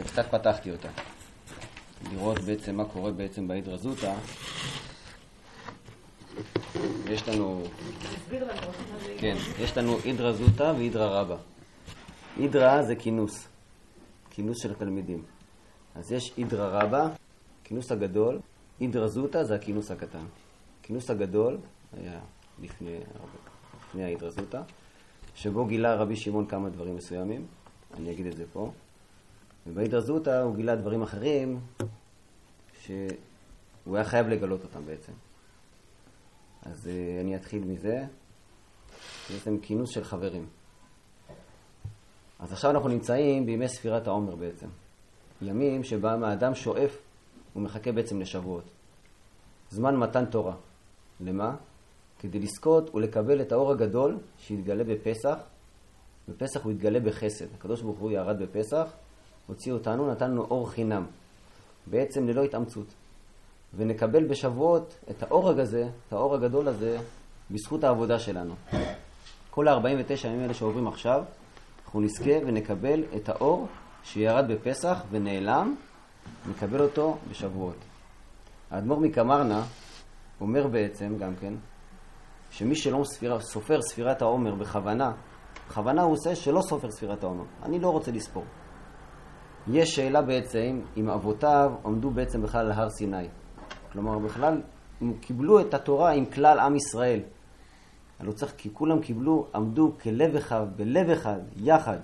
וקצת פתחתי אותה. לראות בעצם מה קורה בעצם בהידרא זוטא. יש לנו... כן, יש לנו הידרא זוטא והידרא רבא. הידרא זה כינוס, כינוס של התלמידים. אז יש הידרא רבא, כינוס הגדול, הידרא זוטא זה הכינוס הקטן. הכינוס הגדול היה לפני, לפני ההידרא זוטא, שבו גילה רבי שמעון כמה דברים מסוימים, אני אגיד את זה פה. ובהידרא זוטא הוא גילה דברים אחרים שהוא היה חייב לגלות אותם בעצם. אז uh, אני אתחיל מזה. זה בעצם כינוס של חברים. אז עכשיו אנחנו נמצאים בימי ספירת העומר בעצם. ימים שבהם האדם שואף ומחכה בעצם לשבועות. זמן מתן תורה. למה? כדי לזכות ולקבל את האור הגדול שיתגלה בפסח. בפסח הוא יתגלה בחסד. הקדוש ברוך הוא ירד בפסח, הוציא אותנו, נתן לנו אור חינם. בעצם ללא התאמצות. ונקבל בשבועות את האור הזה, את האור הגדול הזה, בזכות העבודה שלנו. כל ה-49 ימים האלה שעוברים עכשיו, אנחנו נזכה ונקבל את האור שירד בפסח ונעלם, נקבל אותו בשבועות. האדמו"ר מקמרנה אומר בעצם גם כן, שמי שלא ספיר, סופר ספירת העומר בכוונה, בכוונה הוא עושה שלא סופר ספירת העומר. אני לא רוצה לספור. יש שאלה בעצם אם אבותיו עמדו בעצם בכלל על הר סיני. כלומר, בכלל, הם קיבלו את התורה עם כלל עם ישראל. הלוא צריך, כי כולם קיבלו, עמדו כלב אחד, בלב אחד, יחד.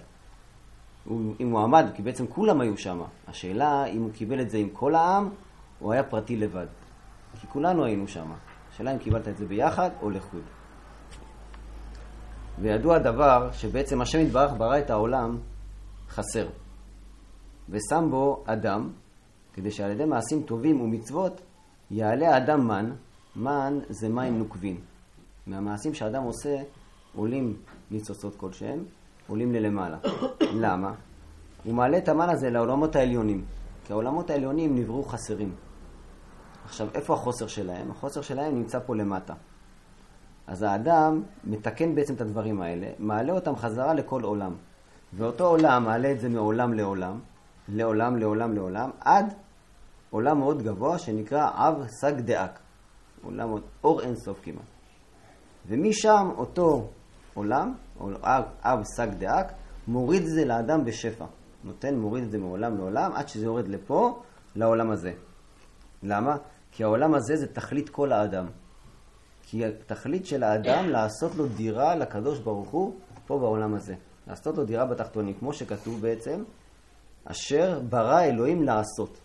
אם הוא עמד, כי בעצם כולם היו שם. השאלה אם הוא קיבל את זה עם כל העם, או היה פרטי לבד. כי כולנו היינו שם. השאלה אם קיבלת את זה ביחד או לחוד. וידוע הדבר שבעצם השם יתברך ברא את העולם חסר. ושם בו אדם, כדי שעל ידי מעשים טובים ומצוות יעלה האדם מן, מן זה מים נוקבים. מהמעשים שאדם עושה עולים ניצוצות כלשהם, עולים ללמעלה. למה? הוא מעלה את המן הזה לעולמות העליונים, כי העולמות העליונים נבראו חסרים. עכשיו, איפה החוסר שלהם? החוסר שלהם נמצא פה למטה. אז האדם מתקן בעצם את הדברים האלה, מעלה אותם חזרה לכל עולם. ואותו עולם מעלה את זה מעולם לעולם, לעולם, לעולם, לעולם, עד עולם מאוד גבוה שנקרא אב סג דאק. עולם עוד אור אינסוף כמעט. ומשם אותו עולם, או אב, אב סג דאק, מוריד את זה לאדם בשפע. נותן, מוריד את זה מעולם לעולם, עד שזה יורד לפה, לעולם הזה. למה? כי העולם הזה זה תכלית כל האדם. כי התכלית של האדם לעשות לו דירה לקדוש ברוך הוא פה בעולם הזה. לעשות לו דירה בתחתונים, כמו שכתוב בעצם, אשר ברא אלוהים לעשות.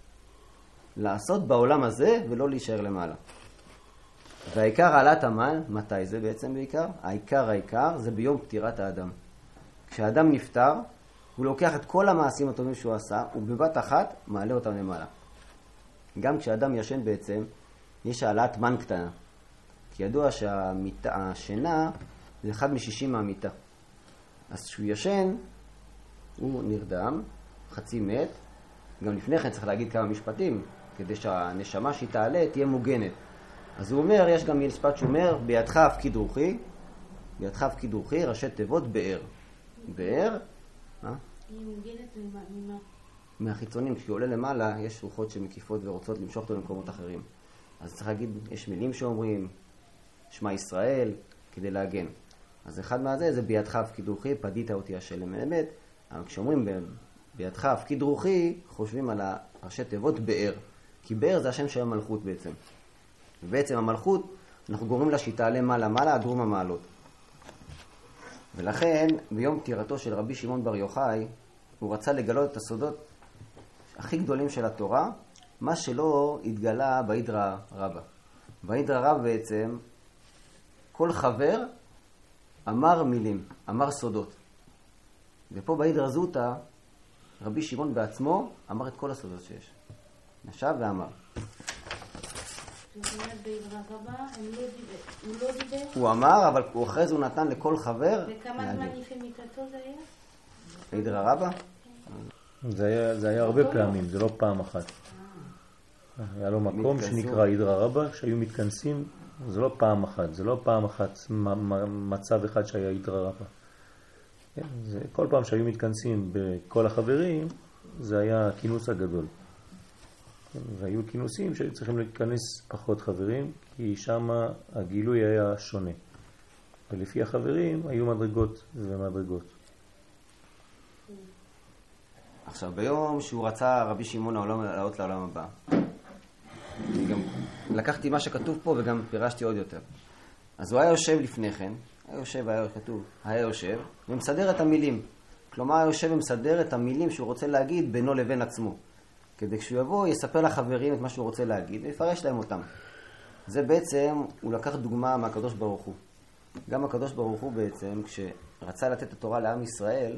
לעשות בעולם הזה ולא להישאר למעלה. והעיקר העלאת המן, מתי זה בעצם בעיקר? העיקר העיקר זה ביום פטירת האדם. כשאדם נפטר, הוא לוקח את כל המעשים הטובים שהוא עשה, ובבת אחת מעלה אותם למעלה. גם כשאדם ישן בעצם, יש העלאת מן קטנה. כי ידוע שהשינה זה אחד משישים מהמיטה. אז כשהוא ישן, הוא נרדם, חצי מת. גם לפני כן צריך להגיד כמה משפטים, כדי שהנשמה שהיא תעלה תהיה מוגנת. אז הוא אומר, יש גם משפט שאומר, בידך הפקיד רוחי, בידך הפקיד רוחי, ראשי תיבות באר. באר, מה? היא מוגנת ממה? מהחיצונים, כשהוא עולה למעלה, יש רוחות שמקיפות ורוצות למשוך אותו למקומות אחרים. אז צריך להגיד, יש מילים שאומרים, שמע ישראל, כדי להגן. אז אחד מהזה זה בידך הפקיד רוחי, פדית אותי השלם אמת. אבל כשאומרים בידך הפקיד רוחי, חושבים על הראשי תיבות באר. כי באר זה השם של המלכות בעצם. ובעצם המלכות, אנחנו גורמים לה שהיא תעלה מעלה מעלה עד דרום המעלות. ולכן, ביום פטירתו של רבי שמעון בר יוחאי, הוא רצה לגלות את הסודות הכי גדולים של התורה, מה שלא התגלה בהידרא רבא. בהידרא רבא בעצם, כל חבר אמר מילים, אמר סודות. ופה בהידרא זוטא, רבי שמעון בעצמו אמר את כל הסודות שיש. ישב ואמר. הוא אמר, אבל אחרי זה הוא נתן לכל חבר וכמה זמן לפני מיטתו זה היה? בהידרא רבא? זה היה, הרבה פעמים, זה לא פעם אחת. היה לו מקום. שנקרא הידרא רבא, שהיו מתכנסים, זה לא פעם אחת, זה לא פעם אחת מצב אחד שהיה הידרא רבא. כן, זה כל פעם שהיו מתכנסים בכל החברים, זה היה הכינוס הגדול. והיו כינוסים שהיו צריכים להיכנס פחות חברים, כי שם הגילוי היה שונה. ולפי החברים היו מדרגות ומדרגות. עכשיו, ביום שהוא רצה רבי שמעון לעלות לעולם הבא, גם לקחתי מה שכתוב פה וגם פירשתי עוד יותר. אז הוא היה יושב לפני כן, היה יושב, היה כתוב, היה יושב, ומסדר את המילים. כלומר, היה יושב ומסדר את המילים שהוא רוצה להגיד בינו לבין עצמו. כדי כשהוא יבוא, יספר לחברים את מה שהוא רוצה להגיד, ויפרש להם אותם. זה בעצם, הוא לקח דוגמה מהקדוש ברוך הוא. גם הקדוש ברוך הוא בעצם, כשרצה לתת את התורה לעם ישראל,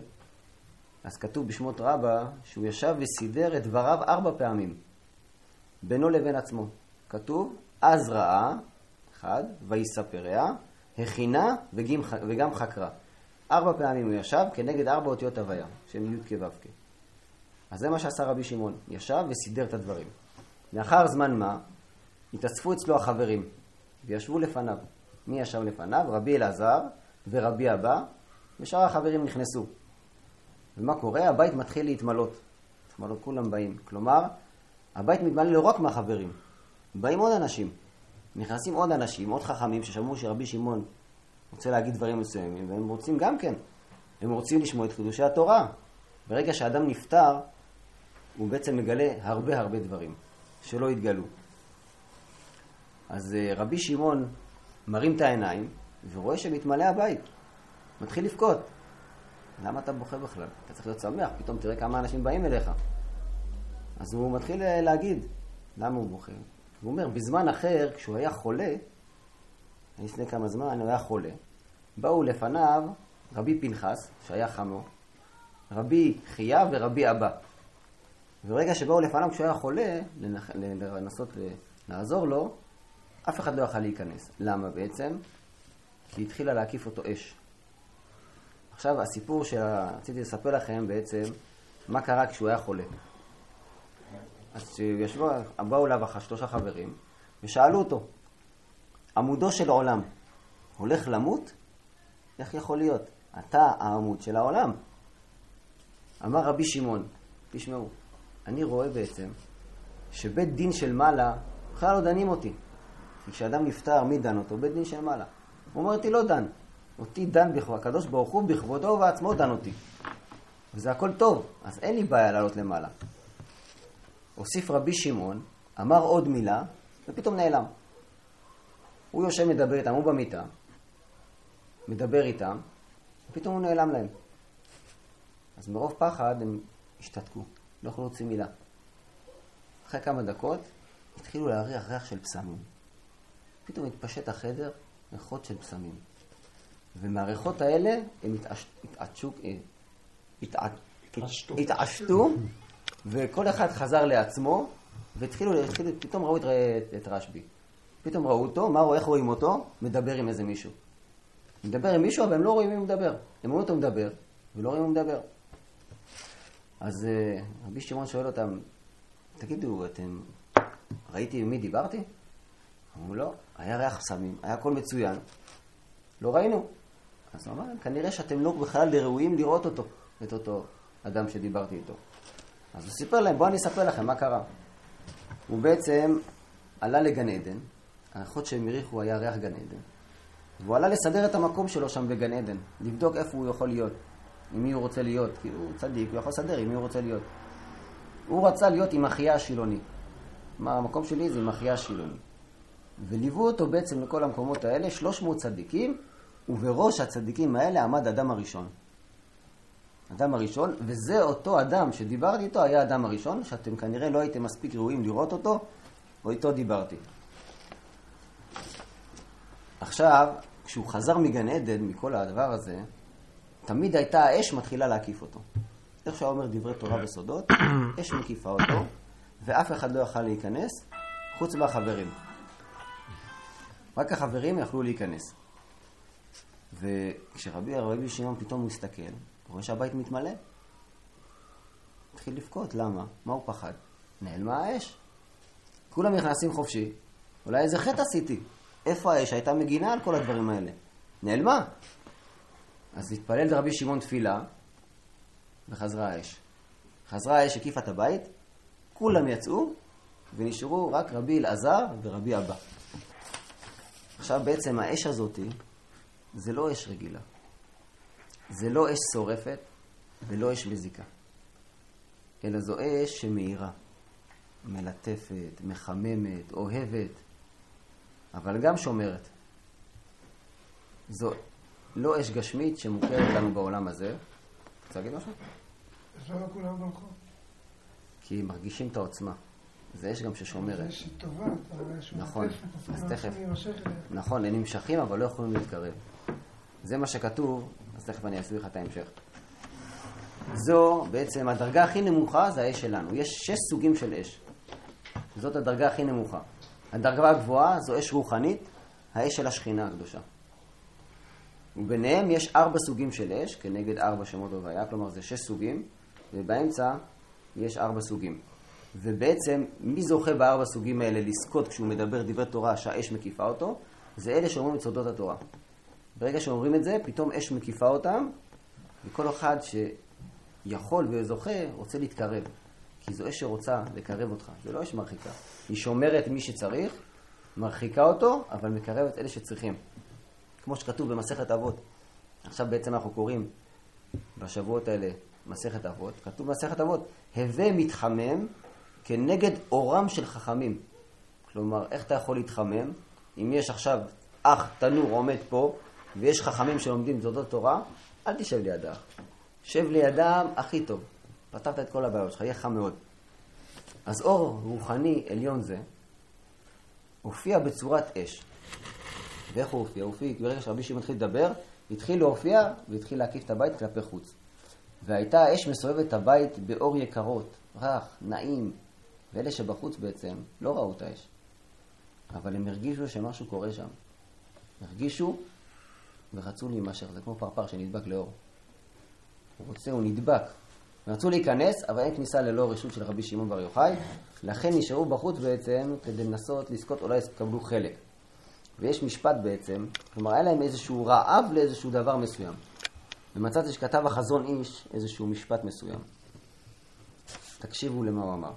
אז כתוב בשמות רבה שהוא ישב וסידר את דבריו ארבע פעמים, בינו לבין עצמו. כתוב, אז ראה, אחד, ויספריה, הכינה וגם חקרה. ארבע פעמים הוא ישב כנגד ארבע אותיות הוויה, שהן י' כו' כ'. אז זה מה שעשה רבי שמעון, ישב וסידר את הדברים. לאחר זמן מה, התאספו אצלו החברים, וישבו לפניו. מי ישב לפניו? רבי אלעזר ורבי אבא, ושאר החברים נכנסו. ומה קורה? הבית מתחיל להתמלות. להתמלות, כולם באים. כלומר, הבית מתמלא לא רק מהחברים, באים עוד אנשים. נכנסים עוד אנשים, עוד חכמים, ששמעו שרבי שמעון רוצה להגיד דברים מסוימים, והם רוצים גם כן, הם רוצים לשמוע את חידושי התורה. ברגע שאדם נפטר, הוא בעצם מגלה הרבה הרבה דברים שלא התגלו. אז אה, רבי שמעון מרים את העיניים ורואה שמתמלא הבית, מתחיל לבכות. למה אתה בוכה בכלל? אתה צריך להיות שמח, פתאום תראה כמה אנשים באים אליך. אז הוא מתחיל אה, להגיד, למה הוא בוכה? הוא אומר, בזמן אחר, כשהוא היה חולה, לפני כמה זמן הוא היה חולה, באו לפניו רבי פנחס, שהיה חמו, רבי חייא ורבי אבא. וברגע שבאו לפניו כשהוא היה חולה, לנסות לעזור לו, אף אחד לא יכל להיכנס. למה בעצם? כי התחילה להקיף אותו אש. עכשיו הסיפור שרציתי לספר לכם בעצם, מה קרה כשהוא היה חולה. אז כשישבו, באו אליו שלושה חברים, ושאלו אותו, עמודו של עולם הולך למות? איך יכול להיות? אתה העמוד של העולם. אמר רבי שמעון, תשמעו, אני רואה בעצם שבית דין של מעלה בכלל לא דנים אותי. כי כשאדם נפטר, מי דן אותו? בית דין של מעלה. הוא אומר אותי לא דן. אותי דן בכבוד, הקדוש ברוך הוא בכבודו ובעצמו דן אותי. וזה הכל טוב, אז אין לי בעיה לעלות למעלה. הוסיף רבי שמעון, אמר עוד מילה, ופתאום נעלם. הוא יושב מדבר איתם, הוא במיטה, מדבר איתם, ופתאום הוא נעלם להם. אז מרוב פחד הם השתתקו, לא יכלו להוציא מילה. אחרי כמה דקות התחילו להריח ריח של פסמים. פתאום התפשט החדר ריחות של פסמים. ומהריחות האלה הם התעשתו, אה, התעשתו, וכל אחד חזר לעצמו, והתחילו, התחילו, פתאום ראו את, את רשב"י. פתאום ראו אותו, מה רואה, איך רואים אותו? מדבר עם איזה מישהו. מדבר עם מישהו, אבל הם לא רואים מי מדבר. הם רואים אותו מדבר, ולא רואים מי מדבר. אז אה, רבי שמעון שואל אותם, תגידו, אתם ראיתי עם מי דיברתי? אמרו לא, היה ריח סמים, היה הכל מצוין, לא ראינו. אז הוא אמר כנראה שאתם לא בכלל ראויים לראות אותו, את אותו אדם שדיברתי איתו. אז הוא סיפר להם, בואו אני אספר לכם מה קרה. הוא בעצם עלה לגן עדן, האחות שהם הריחו היה ריח גן עדן, והוא עלה לסדר את המקום שלו שם בגן עדן, לבדוק איפה הוא יכול להיות, עם מי הוא רוצה להיות, כי הוא צדיק, הוא יכול לסדר עם מי הוא רוצה להיות. הוא רצה להיות עם אחיה השילוני. כלומר, המקום שלי זה עם אחיה השילוני. וליוו אותו בעצם לכל המקומות האלה 300 צדיקים, ובראש הצדיקים האלה עמד אדם הראשון. אדם הראשון, וזה אותו אדם שדיברתי איתו, היה האדם הראשון, שאתם כנראה לא הייתם מספיק ראויים לראות אותו, או איתו דיברתי. עכשיו, כשהוא חזר מגן עדן, מכל הדבר הזה, תמיד הייתה האש מתחילה להקיף אותו. איך שהוא אומר דברי תורה וסודות, אש מקיפה אותו, ואף אחד לא יכל להיכנס, חוץ מהחברים. רק החברים יכלו להיכנס. וכשרבי הרבי שמעון פתאום מסתכל, רואה שהבית מתמלא. התחיל לבכות, למה? מה הוא פחד? נעלמה האש. כולם נכנסים חופשי, אולי איזה חטא עשיתי. איפה האש הייתה מגינה על כל הדברים האלה? נעלמה. אז התפלל רבי שמעון תפילה, וחזרה האש. חזרה האש, הקיפה את הבית, כולם יצאו, ונשארו רק רבי אלעזר ורבי אבא. עכשיו בעצם האש הזאת זה לא אש רגילה. זה לא אש שורפת ולא אש מזיקה. אלא זו אש שמאירה, מלטפת, מחממת, אוהבת, אבל גם שומרת. זו לא אש גשמית שמוכרת לנו בעולם הזה. רוצה להגיד משהו? אז למה כולם ברחו? כי מרגישים את העוצמה. זה אש גם ששומרת. זה אש טובה, נכון, אז לא תכף. נכון, הם נמשכים אבל לא יכולים להתקרב. זה מה שכתוב, אז תכף אני אסביר לך את ההמשך. זו בעצם הדרגה הכי נמוכה זה האש שלנו. יש שש סוגים של אש. זאת הדרגה הכי נמוכה. הדרגה הגבוהה זו אש רוחנית, האש של השכינה הקדושה. וביניהם יש ארבע סוגים של אש, כנגד ארבע שמות הוויה, כלומר זה שש סוגים, ובאמצע יש ארבע סוגים. ובעצם, מי זוכה בארבע סוגים האלה לזכות כשהוא מדבר דברי תורה שהאש מקיפה אותו? זה אלה שאומרים את סודות התורה. ברגע שאומרים את זה, פתאום אש מקיפה אותם, וכל אחד שיכול וזוכה רוצה להתקרב. כי זו אש שרוצה לקרב אותך, זה לא אש מרחיקה. היא שומרת מי שצריך, מרחיקה אותו, אבל מקרבת אלה שצריכים. כמו שכתוב במסכת אבות. עכשיו בעצם אנחנו קוראים בשבועות האלה מסכת אבות. כתוב במסכת אבות, הווה מתחמם כנגד אורם של חכמים. כלומר, איך אתה יכול להתחמם אם יש עכשיו אח תנור עומד פה ויש חכמים שלומדים תולדות תורה, אל תשב ליד האח. שב לידם הכי טוב. פתרת את כל הבעיות שלך, יהיה חם מאוד. אז אור רוחני עליון זה הופיע בצורת אש. ואיך הוא הופיע? הוא הופיע, ברגע שרבי שמעון התחיל לדבר, התחיל להופיע והתחיל להקיף את הבית כלפי חוץ. והייתה האש מסובבת את הבית באור יקרות, רך, נעים, ואלה שבחוץ בעצם לא ראו את האש. אבל הם הרגישו שמשהו קורה שם. הרגישו ורצו להימשך, זה כמו פרפר שנדבק לאור. הוא רוצה, הוא נדבק. רצו להיכנס, אבל אין כניסה ללא רשות של רבי שמעון בר יוחאי, לכן נשארו בחוץ בעצם כדי לנסות לזכות, אולי יקבלו חלק. ויש משפט בעצם, כלומר היה להם איזשהו רעב לאיזשהו דבר מסוים. ומצאתי שכתב החזון איש איזשהו משפט מסוים. תקשיבו למה הוא אמר.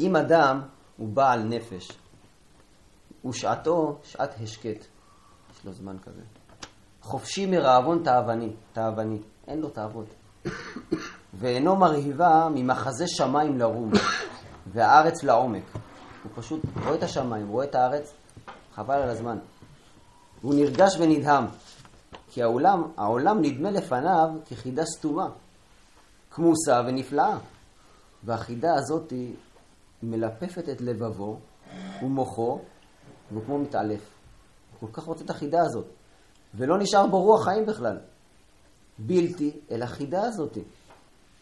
אם אדם הוא בעל נפש, ושעתו שעת השקט, יש לו זמן כזה. חופשי מרעבון תאווני, תאווני, אין לו תאוות. ואינו מרהיבה ממחזה שמיים לרום, והארץ לעומק. הוא פשוט רואה את השמיים, רואה את הארץ, חבל על הזמן. הוא נרגש ונדהם, כי העולם, העולם נדמה לפניו כחידה סתומה, כמוסה ונפלאה. והחידה הזאת מלפפת את לבבו ומוחו, והוא כמו מתעלף. כל כך רוצה את החידה הזאת, ולא נשאר בו רוח חיים בכלל. בלתי אל החידה הזאת.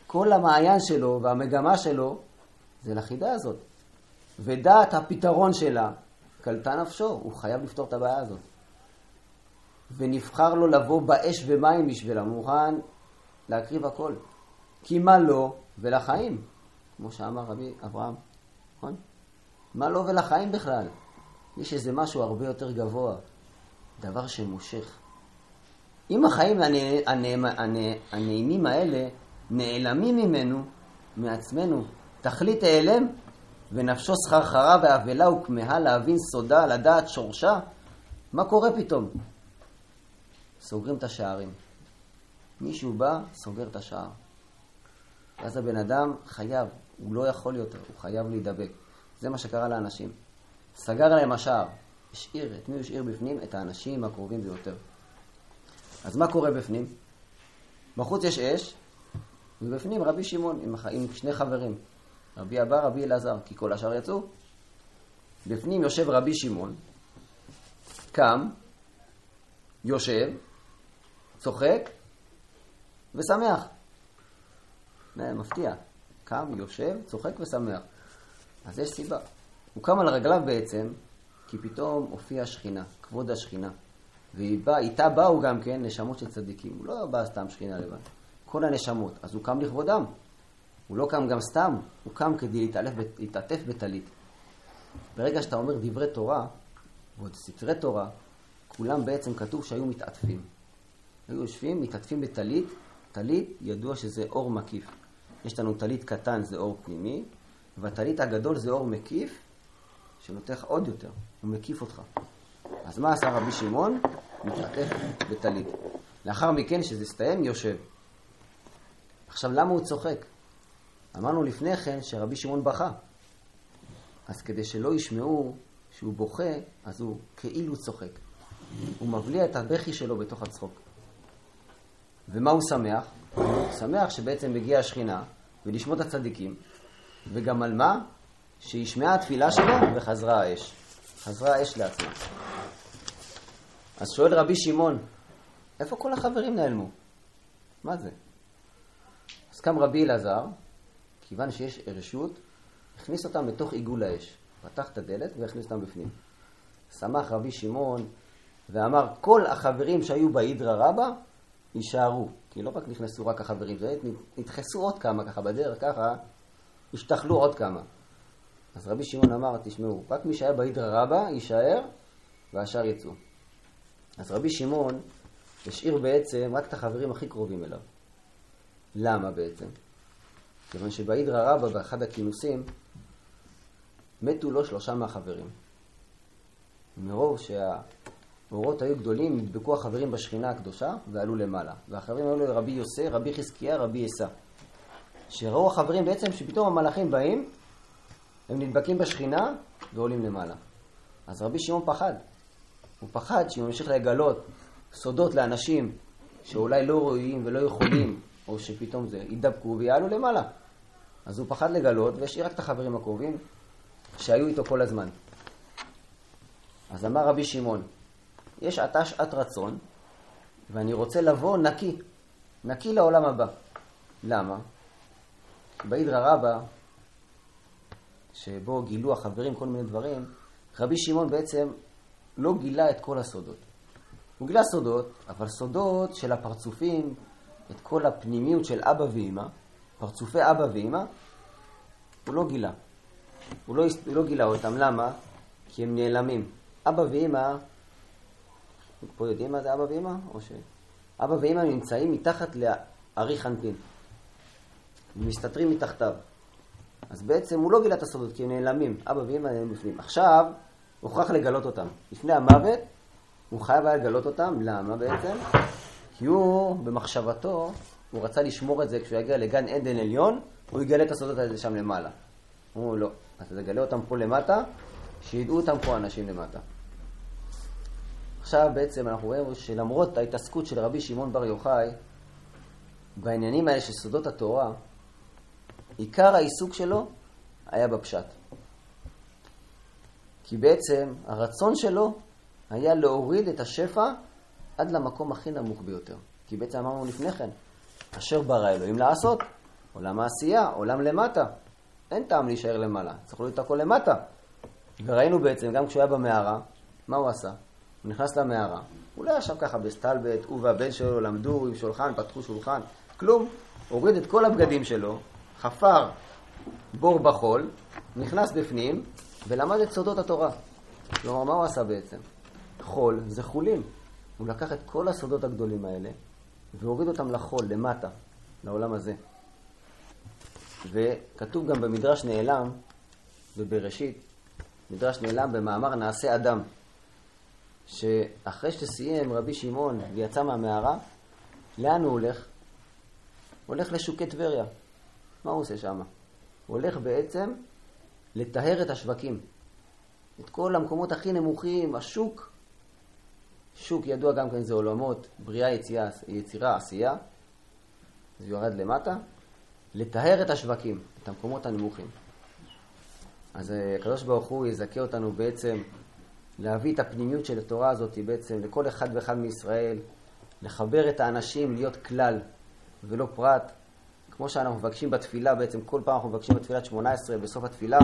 כל המעיין שלו והמגמה שלו זה לחידה הזאת. ודעת הפתרון שלה קלטה נפשו, הוא חייב לפתור את הבעיה הזאת. ונבחר לו לבוא באש ומים בשבילה, מוכן להקריב הכל. כי מה לו ולחיים, כמו שאמר רבי אברהם, נכון? מה לו ולחיים בכלל? יש איזה משהו הרבה יותר גבוה, דבר שמושך. אם החיים הנעימים האלה נעלמים ממנו, מעצמנו, תכלית העלם, ונפשו סחרחרה ואבלה וכמהה להבין סודה, לדעת שורשה, מה קורה פתאום? סוגרים את השערים. מישהו בא, סוגר את השער. ואז הבן אדם חייב, הוא לא יכול יותר, הוא חייב להידבק. זה מה שקרה לאנשים. סגר להם השער, השאיר, את מי הוא השאיר בפנים? את האנשים הקרובים ביותר. אז מה קורה בפנים? בחוץ יש אש, ובפנים רבי שמעון עם, עם שני חברים, רבי אבא, רבי אלעזר, כי כל השאר יצאו. בפנים יושב רבי שמעון, קם, יושב, צוחק ושמח. זה מפתיע. קם, יושב, צוחק ושמח. אז יש סיבה. הוא קם על רגליו בעצם, כי פתאום הופיעה שכינה, כבוד השכינה. ואיתה באו גם כן נשמות של צדיקים. הוא לא בא סתם שכינה לבד. כל הנשמות. אז הוא קם לכבודם. הוא לא קם גם סתם, הוא קם כדי להתעלף, להתעטף בטלית. ברגע שאתה אומר דברי תורה, ועוד ספרי תורה, כולם בעצם כתוב שהיו מתעטפים. היו יושבים, מתעטפים בטלית, טלית ידוע שזה אור מקיף. יש לנו טלית קטן, זה אור פנימי, והטלית הגדול זה אור מקיף, שנותן לך עוד יותר, הוא מקיף אותך. אז מה עשה רבי שמעון? מתעטף בטלית. לאחר מכן, כשזה הסתיים, יושב. עכשיו, למה הוא צוחק? אמרנו לפני כן שרבי שמעון בכה. אז כדי שלא ישמעו שהוא בוכה, אז הוא כאילו צוחק. הוא מבליע את הבכי שלו בתוך הצחוק. ומה הוא שמח? הוא שמח שבעצם מגיעה השכינה ולשמות הצדיקים, וגם על מה? שישמעה התפילה שלו וחזרה האש. חזרה האש לעצמה. אז שואל רבי שמעון, איפה כל החברים נעלמו? מה זה? אז קם רבי אלעזר, כיוון שיש רשות, הכניס אותם לתוך עיגול האש. פתח את הדלת והכניס אותם בפנים. שמח רבי שמעון ואמר, כל החברים שהיו באידרא רבא יישארו. כי לא רק נכנסו רק החברים, נדחסו עוד כמה ככה בדרך, ככה השתחלו עוד כמה. אז רבי שמעון אמר, תשמעו, רק מי שהיה באידרא רבא יישאר והשאר יצאו. אז רבי שמעון השאיר בעצם רק את החברים הכי קרובים אליו. למה בעצם? כיוון שבאידרא רבא, באחד הכינוסים, מתו לו שלושה מהחברים. מרוב שהאורות היו גדולים, נדבקו החברים בשכינה הקדושה ועלו למעלה. והחברים היו לרבי יוסי, רבי חזקיה, רבי עשה. שראו החברים בעצם שפתאום המלאכים באים, הם נדבקים בשכינה ועולים למעלה. אז רבי שמעון פחד. הוא פחד שאם הוא ימשיך לגלות סודות לאנשים שאולי לא ראויים ולא יכולים, או שפתאום זה יידבקו ויעלו למעלה. אז הוא פחד לגלות והשאיר רק את החברים הקרובים שהיו איתו כל הזמן. אז אמר רבי שמעון, יש עתה שעת רצון, ואני רוצה לבוא נקי, נקי לעולם הבא. למה? באידרא רבא, שבו גילו החברים כל מיני דברים, רבי שמעון בעצם לא גילה את כל הסודות. הוא גילה סודות, אבל סודות של הפרצופים, את כל הפנימיות של אבא ואימא, פרצופי אבא ואימא, הוא לא גילה. הוא לא, הוא לא גילה אותם, למה? כי הם נעלמים. אבא ואימא, פה יודעים מה זה אבא ואימא? או ש... אבא ואימא נמצאים מתחת לארי חנפין. מסתתרים מתחתיו. אז בעצם הוא לא גילה את הסודות, כי הם נעלמים. אבא ואימא נעלמים בפנים. עכשיו, הוא הוכרח לגלות אותם. לפני המוות, הוא חייב היה לגלות אותם. למה בעצם? כי הוא, במחשבתו, הוא רצה לשמור את זה כשהוא יגיע לגן עדן עליון, הוא יגלה את הסודות האלה שם למעלה. אמרו לא, אתה תגלה אותם פה למטה, שידעו אותם פה אנשים למטה. עכשיו בעצם אנחנו רואים שלמרות ההתעסקות של רבי שמעון בר יוחאי בעניינים האלה של סודות התורה, עיקר העיסוק שלו היה בפשט. כי בעצם הרצון שלו היה להוריד את השפע עד למקום הכי נמוך ביותר. כי בעצם אמרנו לפני כן, אשר ברא אלוהים לעשות, עולם העשייה, עולם למטה. אין טעם להישאר למעלה, צריך להוריד את הכל למטה. וראינו בעצם, גם כשהוא היה במערה, מה הוא עשה? הוא נכנס למערה, הוא לא ישב ככה בסטלבט, הוא והבן שלו למדו עם שולחן, פתחו שולחן, כלום. הוריד את כל הבגדים שלו, חפר בור בחול, נכנס בפנים ולמד את סודות התורה. כלומר, מה הוא עשה בעצם? חול זה חולים. הוא לקח את כל הסודות הגדולים האלה והוריד אותם לחול, למטה, לעולם הזה. וכתוב גם במדרש נעלם, בבראשית, מדרש נעלם במאמר נעשה אדם, שאחרי שסיים רבי שמעון ויצא מהמערה, לאן הוא הולך? הוא הולך לשוקי טבריה. מה הוא עושה שם? הוא הולך בעצם לטהר את השווקים. את כל המקומות הכי נמוכים, השוק. שוק ידוע גם כן זה עולמות, בריאה, יצירה, יצירה עשייה. זה יורד למטה. לטהר את השווקים, את המקומות הנמוכים. אז אה, הקדוש ברוך הוא יזכה אותנו בעצם להביא את הפנימיות של התורה הזאת בעצם לכל אחד ואחד מישראל, לחבר את האנשים להיות כלל ולא פרט, כמו שאנחנו מבקשים בתפילה, בעצם כל פעם אנחנו מבקשים בתפילת 18 בסוף התפילה,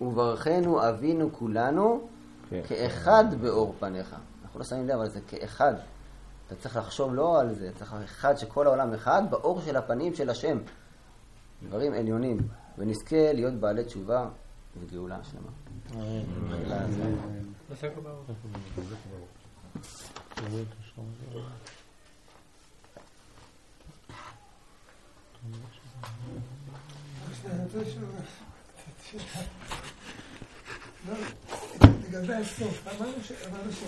וברכנו אבינו כולנו כן. כאחד באור פניך. אנחנו לא שמים לב על זה, כאחד. אתה צריך לחשוב לא על זה, צריך אחד שכל העולם אחד, באור של הפנים של השם. דברים עליונים, ונזכה להיות בעלי תשובה וגאולה שלמה. אמן. אני רוצה לשאול קצת שאלה. לא, לגבי הסוף, אמרנו ש... אמרנו ש...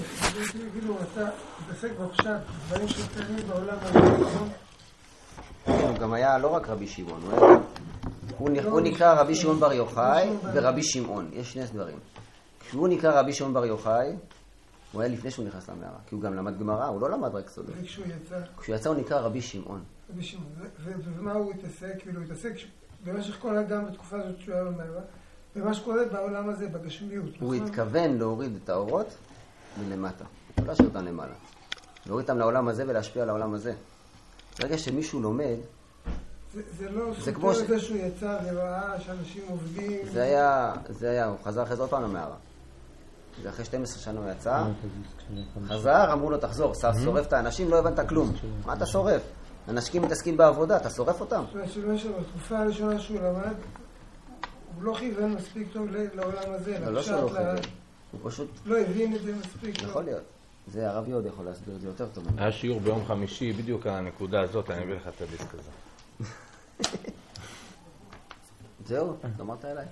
כאילו אתה מתעסק בפשט, דברים שקיימים בעולם הזה, גם היה לא רק רבי שמעון, הוא נקרא רבי שמעון בר יוחאי ורבי שמעון, יש שני דברים. כשהוא נקרא רבי שמעון בר יוחאי, הוא היה לפני שהוא נכנס למערה, כי הוא גם למד גמרא, הוא לא למד רק סודות. וכשהוא יצא, כשהוא יצא הוא נקרא רבי שמעון. ובמה הוא התעסק? כאילו, הוא התעסק במשך כל גם בתקופה הזאת שהוא היה במערה, במה שקורה בעולם הזה, בגשמיות, הוא נכון? התכוון להוריד את האורות מלמטה, לא להשאיר אותם למעלה. להוריד אותם לעולם הזה ולהשפיע על העולם הזה. ברגע שמישהו לומד, זה- זה לא זה סותר כמו ש- זה שהוא יצא וראה שאנשים עובדים. זה היה, זה היה, הוא חזר אחרי זה עוד פעם למערה. זה אחרי 12 שנה הוא יצא, חזר, אמרו לו תחזור, שר- שורף את האנשים, לא הבנת כלום. מה אתה שורף? אנשים מתעסקים בעבודה, אתה שורף אותם? בתקופה הראשונה שהוא למד, הוא לא כיוון מספיק טוב לעולם הזה, לא, לא לפשט, שלא ל- חייב. הוא פשוט, לא הבין את זה מספיק טוב. יכול להיות. זה הרב יהוד יכול להסביר את זה יותר טוב. היה שיעור ביום חמישי, בדיוק על הנקודה הזאת, אני אביא לך את הדיסק הזה. זהו, גמרת אליי?